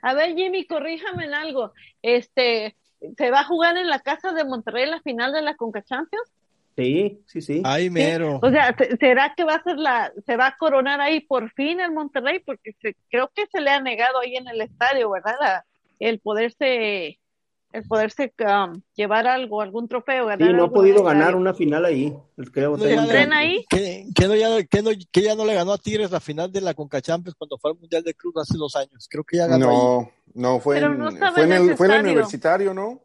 A ver, Jimmy, corríjame en algo. Este, ¿se va a jugar en la casa de Monterrey la final de la Conca Champions? Sí, sí, sí. Ay, mero. O sea, ¿será que va a ser la, se va a coronar ahí por fin el Monterrey? Porque creo que se le ha negado ahí en el estadio, ¿verdad? el poderse el poderse um, llevar algo, algún trofeo, ganar. Sí, no ha podido ganar una final ahí. Creo, ¿Se entrena ahí? Que, que, no ya, no, que, ya no le ganó a Tigres la final de la Conca Champions cuando fue al Mundial de Cruz hace dos años. Creo que ya ganó. No, ahí. no, fue, en, no fue, en el, fue en el universitario, ¿no?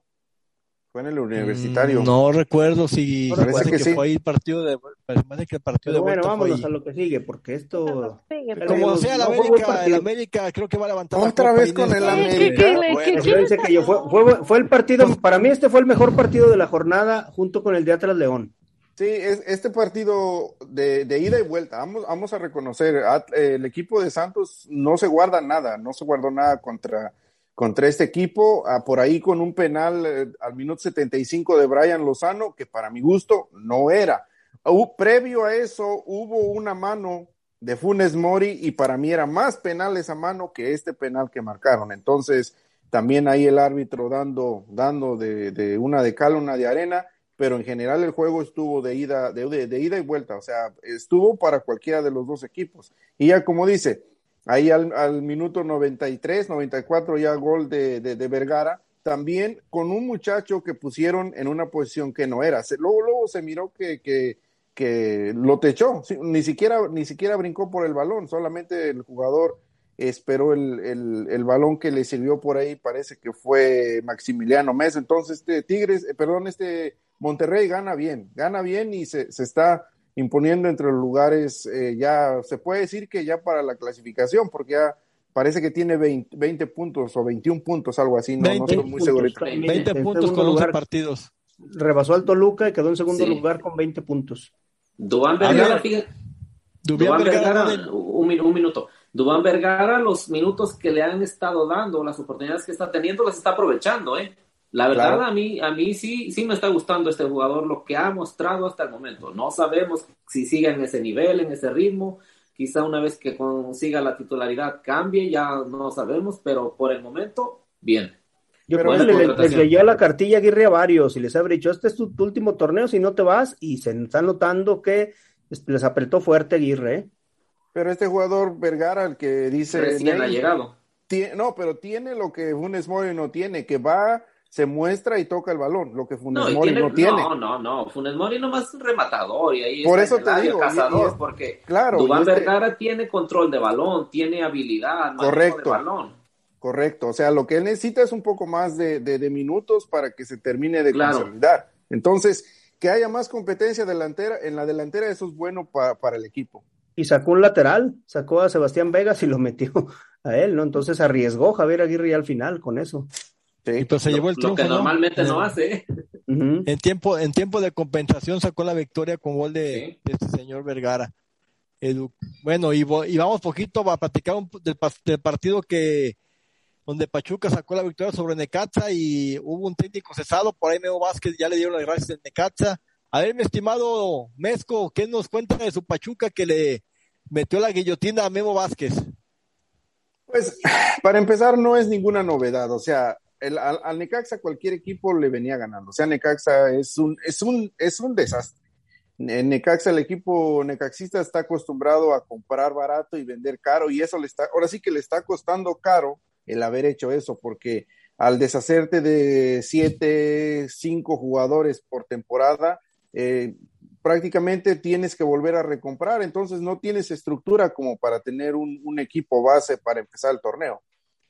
Fue en el universitario. Mm, no recuerdo si no parece que, que sí. fue ahí el partido de parece que el partido de bueno, vámonos a lo que sigue porque esto sigue, como sea la América, el América creo que va a levantar otra vez con el América. fue el partido para mí este fue el mejor partido de la jornada junto con el de Atlas León. Sí, es, este partido de, de, ida y vuelta, vamos, vamos a reconocer, el equipo de Santos no se guarda nada, no se guardó nada contra, contra este equipo, ah, por ahí con un penal eh, al minuto 75 de Brian Lozano, que para mi gusto no era. Uh, previo a eso hubo una mano de Funes Mori y para mí era más penal esa mano que este penal que marcaron. Entonces, también ahí el árbitro dando, dando de, una de cal, una de arena pero en general el juego estuvo de ida, de, ida y vuelta, o sea, estuvo para cualquiera de los dos equipos. Y ya como dice, ahí al, al minuto 93, 94 ya gol de, de, Vergara, también con un muchacho que pusieron en una posición que no era. Luego, luego se miró que, que, que lo techó, ni siquiera, ni siquiera brincó por el balón, solamente el jugador esperó el, el, el, balón que le sirvió por ahí, parece que fue Maximiliano Mesa. Entonces, este Tigres, eh, perdón, este Monterrey gana bien, gana bien y se, se está imponiendo entre los lugares, eh, ya se puede decir que ya para la clasificación, porque ya parece que tiene 20, 20 puntos o 21 puntos, algo así, no, 20 no estoy muy seguro. 20 puntos con 11 partidos. Rebasó al Toluca y quedó en segundo sí. lugar con 20 puntos. Dubán Vergara, fíjate. Dubán Vergara, Vergara un, un minuto. Dubán Vergara, los minutos que le han estado dando, las oportunidades que está teniendo, las está aprovechando, ¿eh? La verdad, claro. a mí, a mí sí, sí me está gustando este jugador, lo que ha mostrado hasta el momento. No sabemos si sigue en ese nivel, en ese ritmo. Quizá una vez que consiga la titularidad cambie, ya no sabemos, pero por el momento, bien. Yo creo que le, les leyó la cartilla Aguirre a varios y les ha dicho, este es tu, tu, último torneo, si no te vas, y se está notando que les apretó fuerte Aguirre. ¿eh? Pero este jugador Vergara, el que dice... Recién ha llegado. Tiene, no, pero tiene lo que Funes Mori no tiene, que va, se muestra y toca el balón, lo que Funes No, Mori tiene- no tiene. No, no, no. Funes Mori nomás es un rematador y ahí Por está eso te área digo, y- cazador, y es- porque claro, Dubán este- Vergara tiene control de balón, tiene habilidad, Correcto. de balón. Correcto, o sea, lo que él necesita es un poco más de, de- de minutos para que se termine de Claro. consolidar. Entonces, que haya más competencia delantera, en la delantera eso es bueno pa- para el equipo. Y sacó un lateral, sacó a Sebastián Vegas y lo metió a él, ¿no? Entonces arriesgó Javier Aguirre ya al final con eso. Sí. Y pues se llevó el Lo triunfo. que ¿no? normalmente no En- hace. ¿eh? Ujú. En tiempo, en tiempo de compensación sacó la victoria con gol de, Sí. de este señor Vergara. Edu- bueno, y, vamos poquito a platicar un del, pas- del partido que donde Pachuca sacó la victoria sobre Necaxa y hubo un técnico cesado, por ahí Meo Vázquez ya le dieron las gracias del Necaxa. A ver, mi estimado Mezco, ¿qué nos cuenta de su Pachuca que le metió la guillotina a Memo Vázquez? Pues, para empezar, no es ninguna novedad. O sea, el- al, Necaxa cualquier equipo le venía ganando. O sea, Necaxa es un, es un, es un desastre. En Necaxa, el equipo necaxista está acostumbrado a comprar barato y vender caro, y eso le está, ahora sí que le está costando caro el haber hecho eso, porque al deshacerte de siete, cinco jugadores por temporada, eh, prácticamente tienes que volver a recomprar, entonces no tienes estructura como para tener un, un equipo base para empezar el torneo.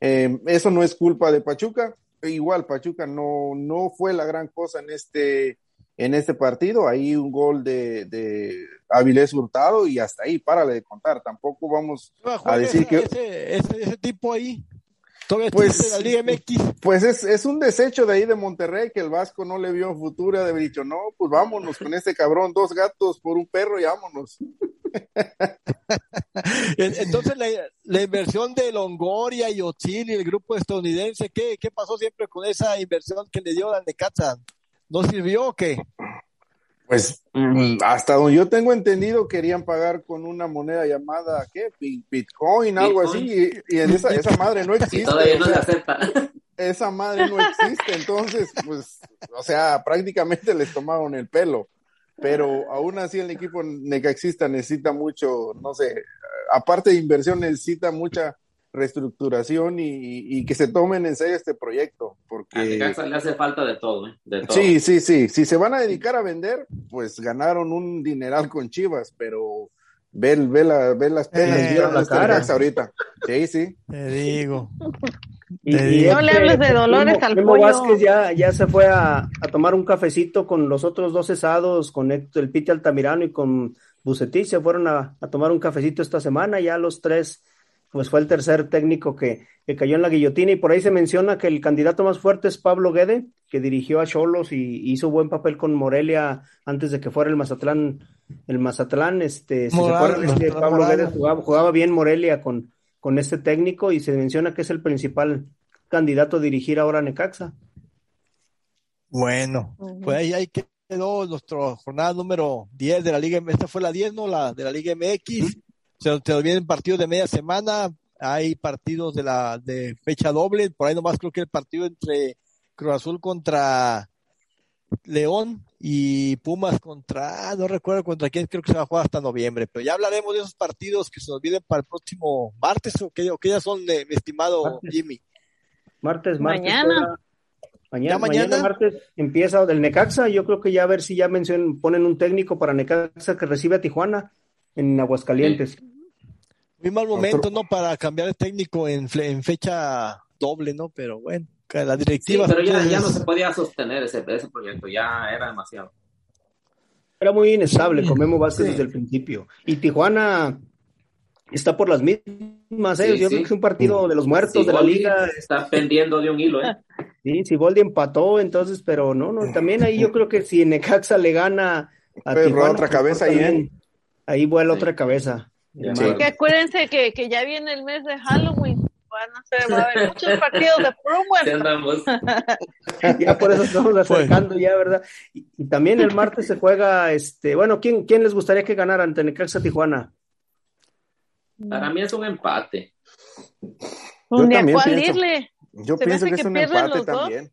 Eh, eso no es culpa de Pachuca, igual Pachuca no, no fue la gran cosa en este, en este partido, ahí un gol de, de Avilés Hurtado y hasta ahí, párale de contar, tampoco vamos a decir que... ese, ese, ese tipo ahí, todavía Pues- existe en la Liga MX. Pues es, es un desecho de ahí de Monterrey que el Vasco no le vio futuro, de haber dicho, no, pues vámonos con este cabrón, dos gatos por un perro y vámonos. Entonces, la, la inversión de Longoria y Otzil y el grupo estadounidense, ¿qué, ¿qué pasó siempre con esa inversión que le dio al Necaxa? ¿No sirvió o qué? Pues mm, hasta donde yo tengo entendido querían pagar con una moneda llamada, ¿qué? Bi- Bitcoin, algo Bitcoin. así, y, y esa, esa madre no Y existe. todavía no se acepta. esa madre no existe, entonces, pues, o sea, prácticamente les tomaron el pelo. Pero aún así el equipo necaxista necesita mucho, no sé, aparte de inversión necesita mucha reestructuración y, y que se tomen en serio este proyecto, A porque Necaxa le hace falta de todo, ¿eh? De todo. sí, sí, sí, si se van a dedicar a vender, pues ganaron un dineral con Chivas, pero ve, ve, la, ve las penas Eh, la este cara. Ahorita. Sí, sí. Te digo. Y, Te y digo. No le hables de Dolores al Memo pollo. Vázquez ya, ya se fue a, a tomar un cafecito con los otros dos cesados, con Héctor- el Pite Altamirano y con Bucetich, se fueron a, a tomar un cafecito esta semana, ya los tres, pues fue el tercer técnico que, que cayó en la guillotina y por ahí se menciona que el candidato más fuerte es Pablo Guede, que dirigió a Cholos y hizo buen papel con Morelia antes de que fuera el Mazatlán, el Mazatlán, este, si se acuerdan, es que Mazatlán Pablo. Guede jugaba, jugaba bien Morelia con, con este técnico y se menciona que es el principal candidato a dirigir ahora a Necaxa. Bueno, pues ahí, ahí quedó nuestra jornada número 10 de la Liga M- Esta fue la 10, ¿no? La de la Liga MX. Se, se nos vienen partidos de media semana. Hay partidos de la de fecha doble. Por ahí nomás creo que el partido entre Cruz Azul contra León y Pumas contra, ah, no recuerdo contra quién, creo que se va a jugar hasta noviembre. Pero ya hablaremos de esos partidos que se nos vienen para el próximo martes o que, o que ya son, de, mi estimado Martes. Jimmy. Martes, martes. Mañana. juega- Mañana, ¿Ya mañana? mañana martes empieza del Necaxa. Yo creo que ya a ver si ya mencionan, ponen un técnico para Necaxa que recibe a Tijuana en Aguascalientes. Muy mal momento, ¿no? Para cambiar de técnico en, fle- en fecha doble, ¿no? Pero bueno, la Sí, directiva. pero ya, ya no se podía sostener ese, ese proyecto, ya era demasiado. Era muy inestable, Memo Vázquez sí. desde el principio. Y Tijuana está por las mismas, ¿eh? Sí, Yo sí. creo que es un partido de los muertos de la liga. Está pendiendo de un hilo, ¿eh? Sí, Siboldi empató, entonces, pero no, no, también ahí yo creo que si Necaxa le gana a Pero Tijuana, otra pues, cabeza ahí, ¿eh? Ahí vuela Sí. otra cabeza. Sí. Que acuérdense que, que ya viene el mes de Halloween. Van a ser, va a haber muchos partidos de andamos. Ya por eso estamos Pues. acercando ya, ¿verdad? Y, y también el martes se juega, este, bueno, ¿quién, quién les gustaría que ganara ante Necaxa Tijuana? Para mí es un empate. Un día, también ¿cuál pienso. irle? Yo Se pienso hace que es que un empate también.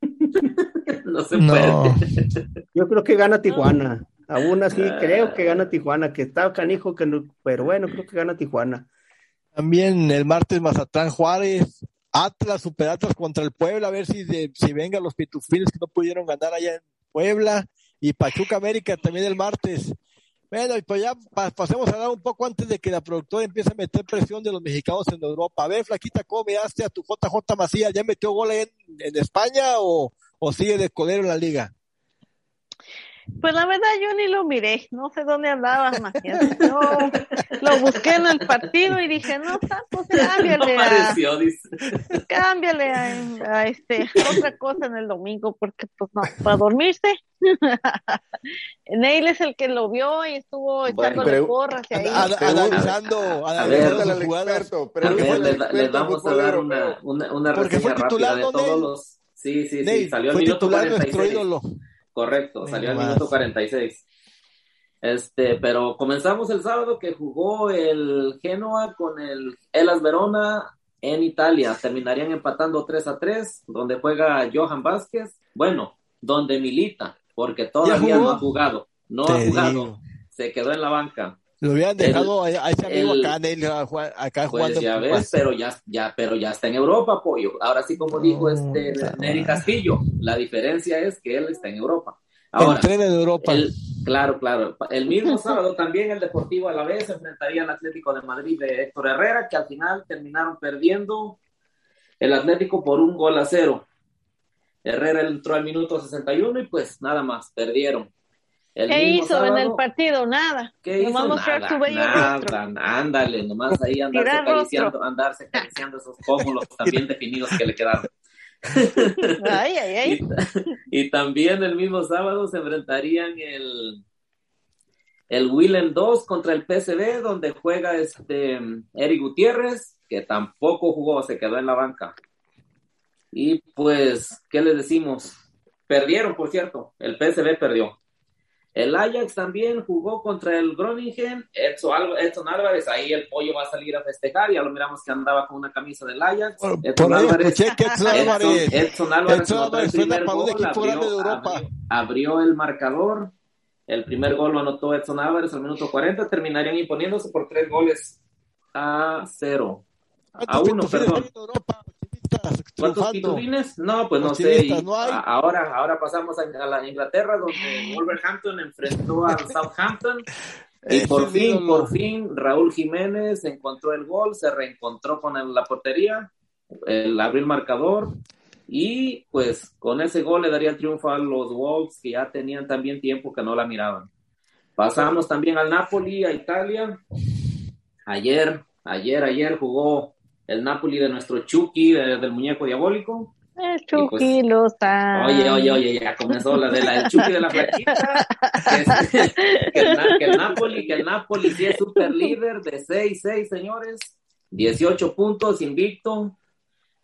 No se No. puede. Yo creo que gana Tijuana. Aún así, creo que gana Tijuana, que está canijo, que no, pero bueno, creo que gana Tijuana. También el martes Mazatlán Juárez, Atlas, Super Atlas contra el Puebla, a ver si, si vengan los pitufines que no pudieron ganar allá en Puebla, y Pachuca América también el martes. Bueno, y pues ya pasemos a dar un poco antes de que la productora empiece a meter presión de los mexicanos en Europa. A ver, Flaquita, ¿cómo veaste a tu JJ Macías? ¿Ya metió gol en, en España o, o sigue de colero en la liga? Pues la verdad yo ni lo miré, no sé dónde andaba Macías. Yo lo busqué en el partido y dije, no, pues cámbiale a, cámbiale a, este, otra cosa en el domingo, porque pues no, para dormirse. Neil es el que lo vio y estuvo echándole porras ahí. Analizando, analizando les, vamos a dar una, una, una reseña rápida de todos los... Sí, sí, sí, salió el minuto 46. Correcto, salió al minuto 46. Este, pero comenzamos el sábado que jugó el Genoa con el Elas Verona en Italia. Terminarían empatando 3 a 3, donde juega Johan Vázquez. Bueno, donde milita, porque todavía no ha jugado. No ha jugado. Se quedó en la banca. Lo habían dejado a ese amigo acá, acá pues jugando. ya ves, pero ya, ya, pero ya está en Europa, pollo. Ahora sí, como dijo este Neri Castillo, la diferencia es que él está en Europa. Ahora, en Europa. claro, claro. El mismo sábado también el Deportivo a la vez enfrentaría al Atlético de Madrid de Héctor Herrera, que al final terminaron perdiendo el Atlético por un gol a cero. Herrera entró al minuto 61 y pues nada más, perdieron. ¿Qué hizo en el partido? Nada. ¿Qué hizo? Nada, su bello nada, ándale, nomás ahí andarse acariciando, andarse acariciando esos pómulos también definidos que le quedaron. ay, ay, ay. Y, también el mismo sábado se enfrentarían el, el Willem 2 contra el PSV, donde juega este Eric Gutiérrez, que tampoco jugó, se quedó en la banca. Y pues, ¿qué les decimos? Perdieron, por cierto, el PSV perdió. El Ajax también jugó contra el Groningen. Edson, Álvarez, ahí el pollo va a salir a festejar. Ya lo miramos que andaba con una camisa del Ajax. Edson, Álvarez, Edson, Álvarez, Edson, Álvarez, el primer gol, abrió, abrió, el marcador. El primer gol lo anotó Edson Álvarez al minuto 40. Terminarían imponiéndose por tres goles a cero. A uno, perdón. ¿Cuántos pitufines? No, pues no sé. ahora, ahora pasamos a, la Inglaterra, donde Wolverhampton enfrentó al Southampton. Y por fin, por fin, Raúl Jiménez encontró el gol, se reencontró con la portería, el marcador. Y pues con ese gol le daría el triunfo a los Wolves, que ya tenían también tiempo que no la miraban. Pasamos también al Napoli, a Italia. Ayer, ayer, ayer jugó el Napoli de nuestro Chucky, del muñeco diabólico. El Chucky pues, lo está. Oye, oye, oye, ya comenzó la de la del Chucky de la flaquita. que, el, Napoli, que el Napoli sí es super líder de 6-6, señores. 18 puntos, invicto.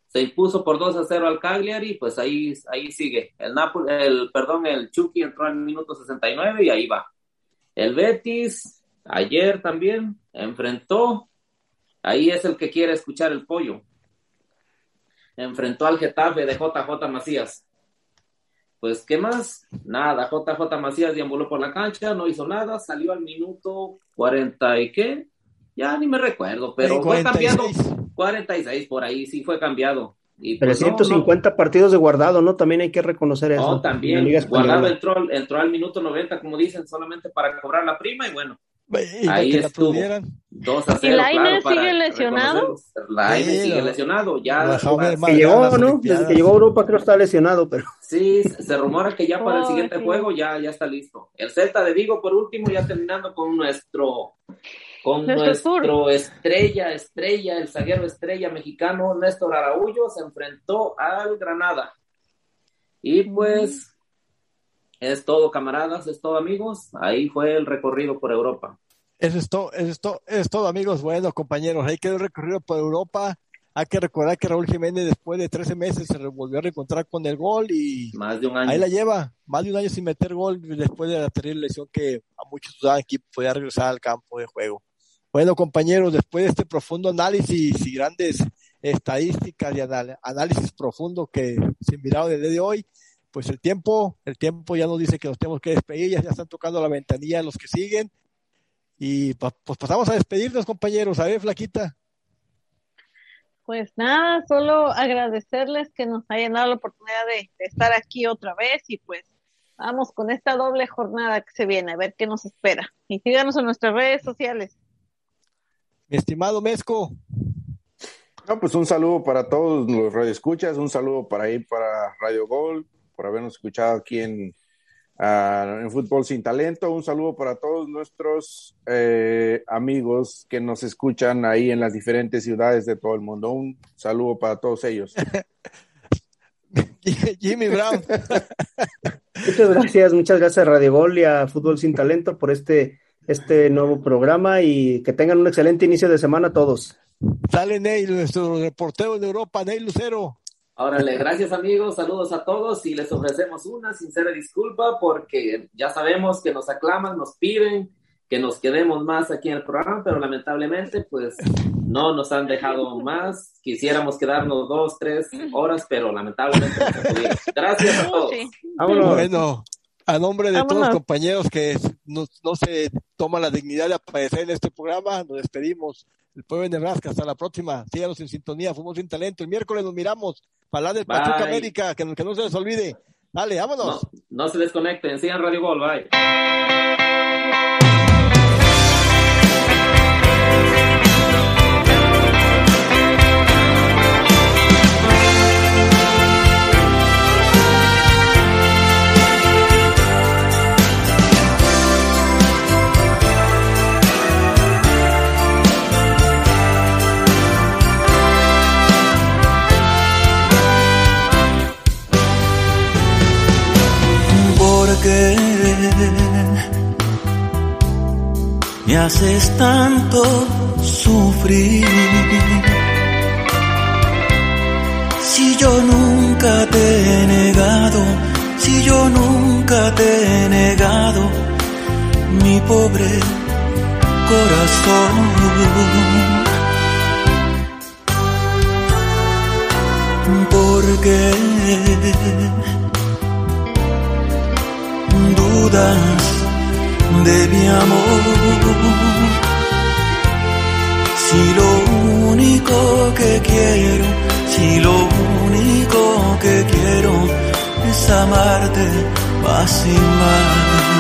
Se impuso por 2 a 0 al Cagliari, pues ahí, ahí sigue. El Napoli, el, perdón, el Chucky entró al minuto 69 y ahí va. El Betis, ayer también, enfrentó Ahí es el que quiere escuchar el pollo. Enfrentó al Getafe de JJ Macías. Pues, ¿qué más? Nada, JJ Macías deambuló por la cancha, no hizo nada, salió al minuto 40 y qué, ya ni me recuerdo, pero fue cambiado 46 por ahí, sí fue cambiado. Y 350 pues, partidos de guardado, ¿no? También hay que reconocer eso. No, también. Guardado entró, entró al minuto 90, como dicen, solamente para cobrar la prima y bueno, Ahí estuvo. 2 a 0. ¿Y Laine sigue lesionado? Laine sigue lesionado. Ya. Que llegó, ¿no? Desde que llegó a Europa creo que está lesionado, pero. Sí, se rumora que ya para el siguiente juego ya, ya está listo. El Celta de Vigo, por último, ya terminando con nuestro. Con nuestro, estrella, estrella, el zaguero estrella mexicano Néstor Araújo se enfrentó al Granada. Y pues es todo, camaradas, es todo, amigos. Ahí fue el recorrido por Europa. Eso es todo, eso es todo, es todo, amigos. Bueno, compañeros, ahí quedó el recorrido por Europa. Hay que recordar que Raúl Jiménez después de 13 meses se volvió a reencontrar con el gol y más de un año. ahí la lleva, más de un año sin meter gol después de la terrible lesión que a muchos daban que podía regresar al campo de juego. Bueno, compañeros, después de este profundo análisis y grandes estadísticas y análisis profundo que se miraron desde de hoy, pues el tiempo, el tiempo ya nos dice que nos tenemos que despedir, ya, ya están tocando la ventanilla los que siguen. Y pues pasamos a despedirnos, compañeros. A ver, Flaquita. Pues nada, solo agradecerles que nos hayan dado la oportunidad de, de, estar aquí otra vez y pues vamos con esta doble jornada que se viene, a ver qué nos espera. Y síganos en nuestras redes sociales. Mi estimado Mezco. No, pues un saludo para todos los radioescuchas, un saludo para ir para Radio Gol, por habernos escuchado aquí en, uh, en Fútbol Sin Talento. Un saludo para todos nuestros eh, amigos que nos escuchan ahí en las diferentes ciudades de todo el mundo. Un saludo para todos ellos. Jimmy Brown. muchas gracias, muchas gracias a Radio Gol y a Fútbol Sin Talento por este, este nuevo programa y que tengan un excelente inicio de semana todos. Sale Neil, nuestro reportero de Europa, Neil Lucero. Órale, gracias amigos, saludos a todos y les ofrecemos una sincera disculpa porque ya sabemos que nos aclaman, nos piden que nos quedemos más aquí en el programa, pero lamentablemente pues no nos han dejado más. Quisiéramos quedarnos dos, tres horas, pero lamentablemente no se pudieron. Gracias a todos. Vámonos. Bueno, a nombre de Vámonos. todos los compañeros que no, no, se toma la dignidad de aparecer en este programa, nos despedimos. El pueblo de Nebraska, hasta la próxima. Síganos en sintonía, fuimos sin talento. El miércoles nos miramos para hablar del Pachuca América, que, que, no se les olvide. Dale, vámonos. No, no se desconecten, sigan Radio Gol, bye. Haces tanto sufrir? Si yo nunca te he negado, si yo nunca te he negado mi pobre corazón. Porque mi amor. Si lo único que quiero, si lo único que quiero es amarte más y más.